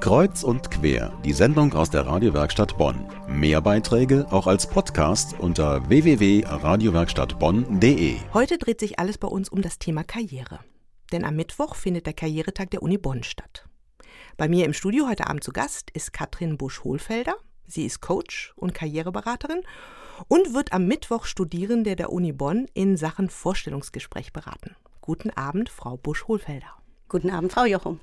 Kreuz und quer, die Sendung aus der Radiowerkstatt Bonn. Mehr Beiträge auch als Podcast unter www.radiowerkstattbonn.de. Heute dreht sich alles bei uns um das Thema Karriere. Denn am Mittwoch findet der Karrieretag der Uni Bonn statt. Bei mir im Studio heute Abend zu Gast ist Katrin Busch-Hohlfelder. Sie ist Coach und Karriereberaterin und wird am Mittwoch Studierende der Uni Bonn in Sachen Vorstellungsgespräch beraten. Guten Abend, Frau Busch-Hohlfelder. Guten Abend, Frau Jochum.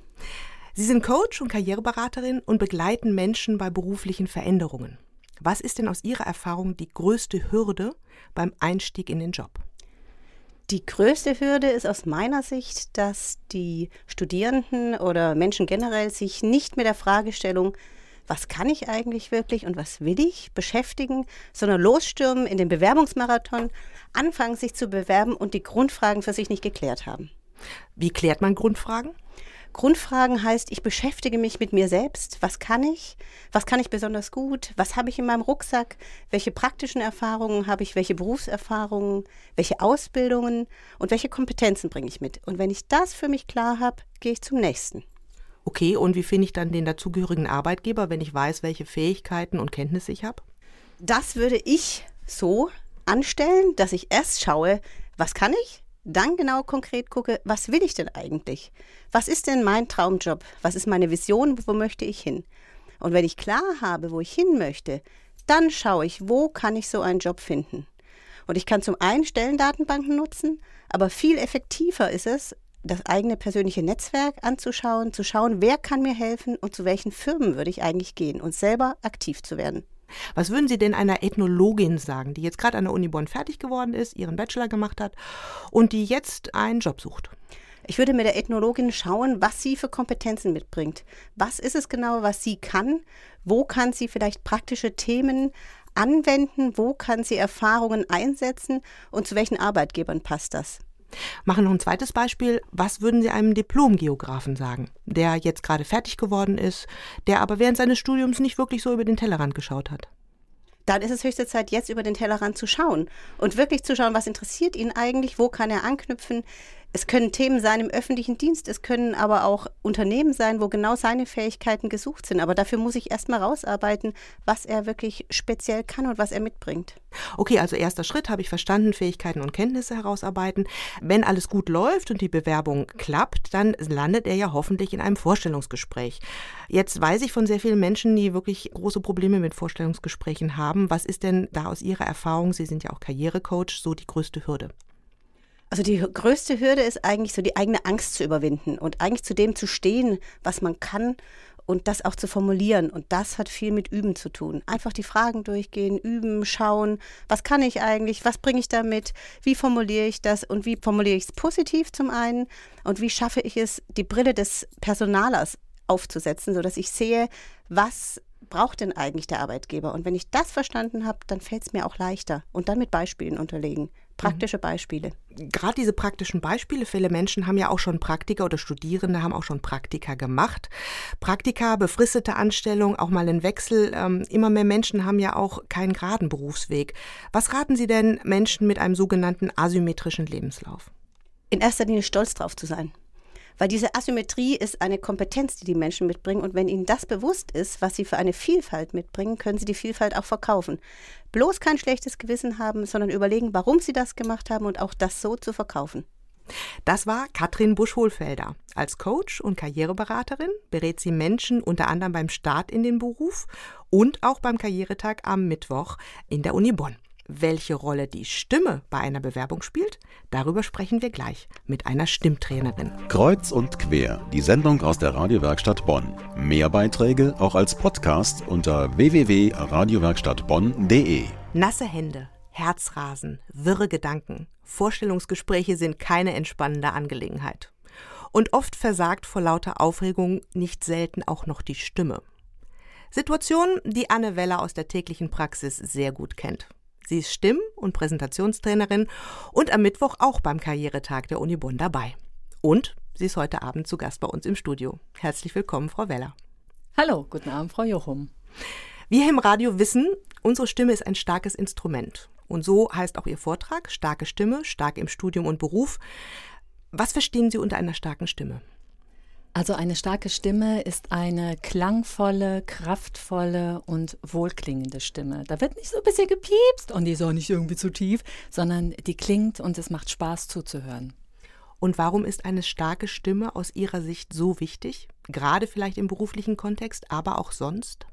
Sie sind Coach und Karriereberaterin und begleiten Menschen bei beruflichen Veränderungen. Was ist denn aus Ihrer Erfahrung die größte Hürde beim Einstieg in den Job? Die größte Hürde ist aus meiner Sicht, dass die Studierenden oder Menschen generell sich nicht mit der Fragestellung, was kann ich eigentlich wirklich und was will ich beschäftigen, sondern losstürmen in den Bewerbungsmarathon, anfangen sich zu bewerben und die Grundfragen für sich nicht geklärt haben. Wie klärt man Grundfragen? Grundfragen heißt, ich beschäftige mich mit mir selbst. Was kann ich? Was kann ich besonders gut? Was habe ich in meinem Rucksack? Welche praktischen Erfahrungen habe ich? Welche Berufserfahrungen? Welche Ausbildungen? Und welche Kompetenzen bringe ich mit? Und wenn ich das für mich klar habe, gehe ich zum nächsten. Okay, und wie finde ich dann den dazugehörigen Arbeitgeber, wenn ich weiß, welche Fähigkeiten und Kenntnisse ich habe? Das würde ich so anstellen, dass ich erst schaue, was kann ich? Dann genau konkret gucke, was will ich denn eigentlich? Was ist denn mein Traumjob? Was ist meine Vision? Wo möchte ich hin? Und wenn ich klar habe, wo ich hin möchte, dann schaue ich, wo kann ich so einen Job finden? Und ich kann zum einen Stellendatenbanken nutzen, aber viel effektiver ist es, das eigene persönliche Netzwerk anzuschauen, zu schauen, wer kann mir helfen und zu welchen Firmen würde ich eigentlich gehen und selber aktiv zu werden. Was würden Sie denn einer Ethnologin sagen, die jetzt gerade an der Uni Bonn fertig geworden ist, ihren Bachelor gemacht hat und die jetzt einen Job sucht? Ich würde mit der Ethnologin schauen, was sie für Kompetenzen mitbringt. Was ist es genau, was sie kann? Wo kann sie vielleicht praktische Themen anwenden? Wo kann sie Erfahrungen einsetzen? Und zu welchen Arbeitgebern passt das? Machen noch ein zweites Beispiel. Was würden Sie einem Diplomgeografen sagen, der jetzt gerade fertig geworden ist, der aber während seines Studiums nicht wirklich so über den Tellerrand geschaut hat? Dann ist es höchste Zeit, jetzt über den Tellerrand zu schauen und wirklich zu schauen, was interessiert ihn eigentlich, wo kann er anknüpfen, es können Themen sein im öffentlichen Dienst, es können aber auch Unternehmen sein, wo genau seine Fähigkeiten gesucht sind. Aber dafür muss ich erstmal rausarbeiten, was er wirklich speziell kann und was er mitbringt. Okay, also erster Schritt habe ich verstanden, Fähigkeiten und Kenntnisse herausarbeiten. Wenn alles gut läuft und die Bewerbung klappt, dann landet er ja hoffentlich in einem Vorstellungsgespräch. Jetzt weiß ich von sehr vielen Menschen, die wirklich große Probleme mit Vorstellungsgesprächen haben. Was ist denn da aus Ihrer Erfahrung, Sie sind ja auch Karrierecoach, so die größte Hürde? Also die größte Hürde ist eigentlich so die eigene Angst zu überwinden und eigentlich zu dem zu stehen, was man kann und das auch zu formulieren. Und das hat viel mit Üben zu tun. Einfach die Fragen durchgehen, üben, schauen, was kann ich eigentlich, was bringe ich damit, wie formuliere ich das und wie formuliere ich es positiv zum einen und wie schaffe ich es, die Brille des Personalers aufzusetzen, sodass ich sehe, was braucht denn eigentlich der Arbeitgeber? Und wenn ich das verstanden habe, dann fällt es mir auch leichter. Und dann mit Beispielen unterlegen. Praktische Beispiele. Gerade diese praktischen Beispiele, viele Menschen haben ja auch schon Praktika oder Studierende haben auch schon Praktika gemacht. Praktika, befristete Anstellung, auch mal ein Wechsel. Ähm, immer mehr Menschen haben ja auch keinen geraden Berufsweg. Was raten Sie denn Menschen mit einem sogenannten asymmetrischen Lebenslauf? In erster Linie stolz drauf zu sein. Weil diese Asymmetrie ist eine Kompetenz, die die Menschen mitbringen. Und wenn ihnen das bewusst ist, was sie für eine Vielfalt mitbringen, können sie die Vielfalt auch verkaufen. Bloß kein schlechtes Gewissen haben, sondern überlegen, warum sie das gemacht haben und auch das so zu verkaufen. Das war Katrin Busch-Hohlfelder. Als Coach und Karriereberaterin berät sie Menschen unter anderem beim Start in den Beruf und auch beim Karrieretag am Mittwoch in der Uni Bonn. Welche Rolle die Stimme bei einer Bewerbung spielt, darüber sprechen wir gleich mit einer Stimmtrainerin. Kreuz und quer, die Sendung aus der Radiowerkstatt Bonn. Mehr Beiträge auch als Podcast unter www.radiowerkstattbonn.de. Nasse Hände, Herzrasen, wirre Gedanken. Vorstellungsgespräche sind keine entspannende Angelegenheit. Und oft versagt vor lauter Aufregung nicht selten auch noch die Stimme. Situation, die Anne Weller aus der täglichen Praxis sehr gut kennt. Sie ist Stimm- und Präsentationstrainerin und am Mittwoch auch beim Karrieretag der Uni Bonn dabei. Und sie ist heute Abend zu Gast bei uns im Studio. Herzlich willkommen, Frau Weller. Hallo, guten Abend, Frau Jochum. Wir im Radio wissen, unsere Stimme ist ein starkes Instrument. Und so heißt auch Ihr Vortrag, starke Stimme, stark im Studium und Beruf. Was verstehen Sie unter einer starken Stimme? Also eine starke Stimme ist eine klangvolle, kraftvolle und wohlklingende Stimme. Da wird nicht so ein bisschen gepiepst und die ist auch nicht irgendwie zu tief, sondern die klingt und es macht Spaß zuzuhören. Und warum ist eine starke Stimme aus Ihrer Sicht so wichtig? Gerade vielleicht im beruflichen Kontext, aber auch sonst?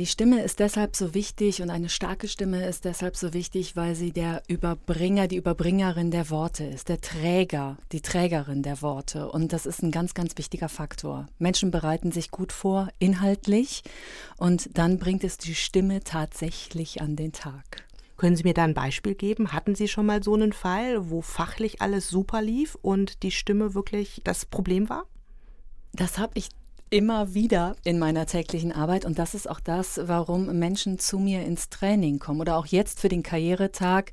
Die Stimme ist deshalb so wichtig und eine starke Stimme ist deshalb so wichtig, weil sie der Überbringer, die Überbringerin der Worte ist, der Träger, die Trägerin der Worte. Und das ist ein ganz, ganz wichtiger Faktor. Menschen bereiten sich gut vor, inhaltlich, und dann bringt es die Stimme tatsächlich an den Tag. Können Sie mir da ein Beispiel geben? Hatten Sie schon mal so einen Fall, wo fachlich alles super lief und die Stimme wirklich das Problem war? Das habe ich immer wieder in meiner täglichen Arbeit und das ist auch das, warum Menschen zu mir ins Training kommen oder auch jetzt für den Karrieretag,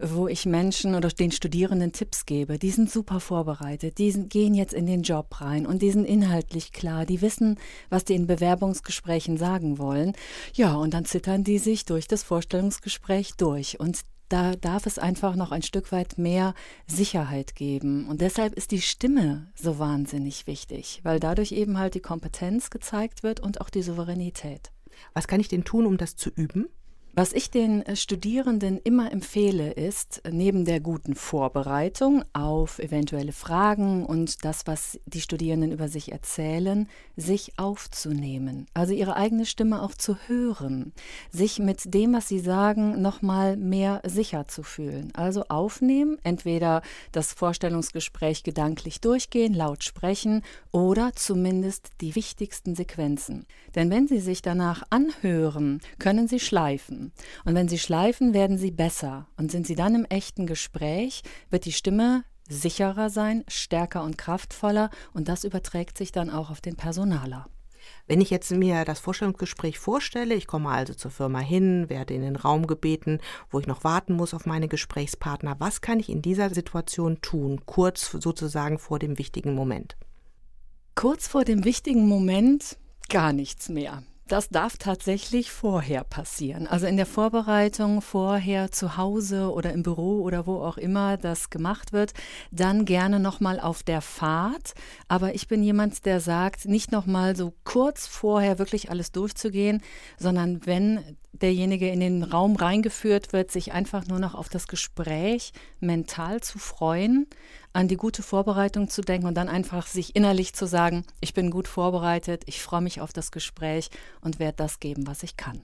wo ich Menschen oder den Studierenden Tipps gebe. Die sind super vorbereitet, die sind, gehen jetzt in den Job rein und die sind inhaltlich klar, die wissen, was die in Bewerbungsgesprächen sagen wollen. Ja, und dann zittern die sich durch das Vorstellungsgespräch durch und da darf es einfach noch ein Stück weit mehr Sicherheit geben. Und deshalb ist die Stimme so wahnsinnig wichtig, weil dadurch eben halt die Kompetenz gezeigt wird und auch die Souveränität. Was kann ich denn tun, um das zu üben? Was ich den äh, Studierenden immer empfehle, ist neben der guten Vorbereitung auf eventuelle Fragen und das, was die Studierenden über sich erzählen, sich aufzunehmen. Also ihre eigene Stimme auch zu hören, sich mit dem, was sie sagen, nochmal mehr sicher zu fühlen. Also aufnehmen, entweder das Vorstellungsgespräch gedanklich durchgehen, laut sprechen oder zumindest die wichtigsten Sequenzen. Denn wenn sie sich danach anhören, können sie schleifen. Und wenn sie schleifen, werden sie besser. Und sind sie dann im echten Gespräch, wird die Stimme sicherer sein, stärker und kraftvoller. Und das überträgt sich dann auch auf den Personaler. Wenn ich jetzt mir das Vorstellungsgespräch vorstelle, ich komme also zur Firma hin, werde in den Raum gebeten, wo ich noch warten muss auf meine Gesprächspartner, was kann ich in dieser Situation tun, kurz sozusagen vor dem wichtigen Moment? Kurz vor dem wichtigen Moment gar nichts mehr. Das darf tatsächlich vorher passieren. Also in der Vorbereitung vorher zu Hause oder im Büro oder wo auch immer das gemacht wird, dann gerne nochmal auf der Fahrt. Aber ich bin jemand, der sagt, nicht nochmal so kurz vorher wirklich alles durchzugehen, sondern wenn derjenige in den Raum reingeführt wird, sich einfach nur noch auf das Gespräch mental zu freuen, an die gute Vorbereitung zu denken und dann einfach sich innerlich zu sagen, ich bin gut vorbereitet, ich freue mich auf das Gespräch und werde das geben, was ich kann.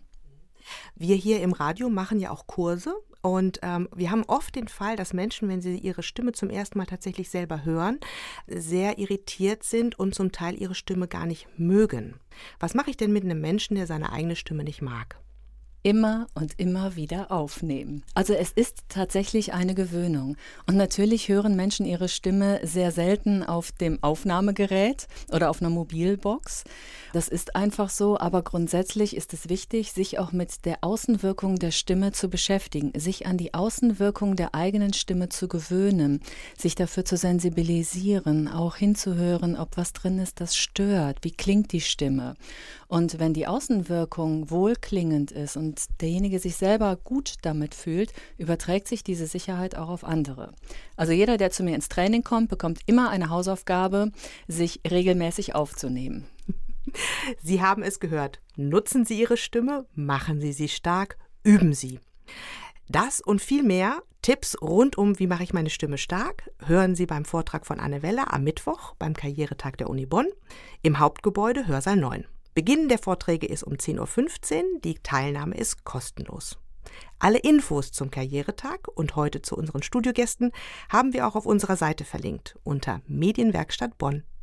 Wir hier im Radio machen ja auch Kurse und ähm, wir haben oft den Fall, dass Menschen, wenn sie ihre Stimme zum ersten Mal tatsächlich selber hören, sehr irritiert sind und zum Teil ihre Stimme gar nicht mögen. Was mache ich denn mit einem Menschen, der seine eigene Stimme nicht mag? Immer und immer wieder aufnehmen. Also es ist tatsächlich eine Gewöhnung. Und natürlich hören Menschen ihre Stimme sehr selten auf dem Aufnahmegerät oder auf einer Mobilbox. Das ist einfach so, aber grundsätzlich ist es wichtig, sich auch mit der Außenwirkung der Stimme zu beschäftigen, sich an die Außenwirkung der eigenen Stimme zu gewöhnen, sich dafür zu sensibilisieren, auch hinzuhören, ob was drin ist, das stört, wie klingt die Stimme. Und wenn die Außenwirkung wohlklingend ist und derjenige sich selber gut damit fühlt, überträgt sich diese Sicherheit auch auf andere. Also jeder, der zu mir ins Training kommt, bekommt immer eine Hausaufgabe, sich regelmäßig aufzunehmen. Sie haben es gehört. Nutzen Sie Ihre Stimme, machen Sie sie stark, üben Sie. Das und viel mehr Tipps rund um, wie mache ich meine Stimme stark, hören Sie beim Vortrag von Anne Weller am Mittwoch beim Karrieretag der Uni Bonn im Hauptgebäude Hörsaal 9. Beginn der Vorträge ist um 10.15 Uhr, die Teilnahme ist kostenlos. Alle Infos zum Karrieretag und heute zu unseren Studiogästen haben wir auch auf unserer Seite verlinkt unter medienwerkstattbonn.de.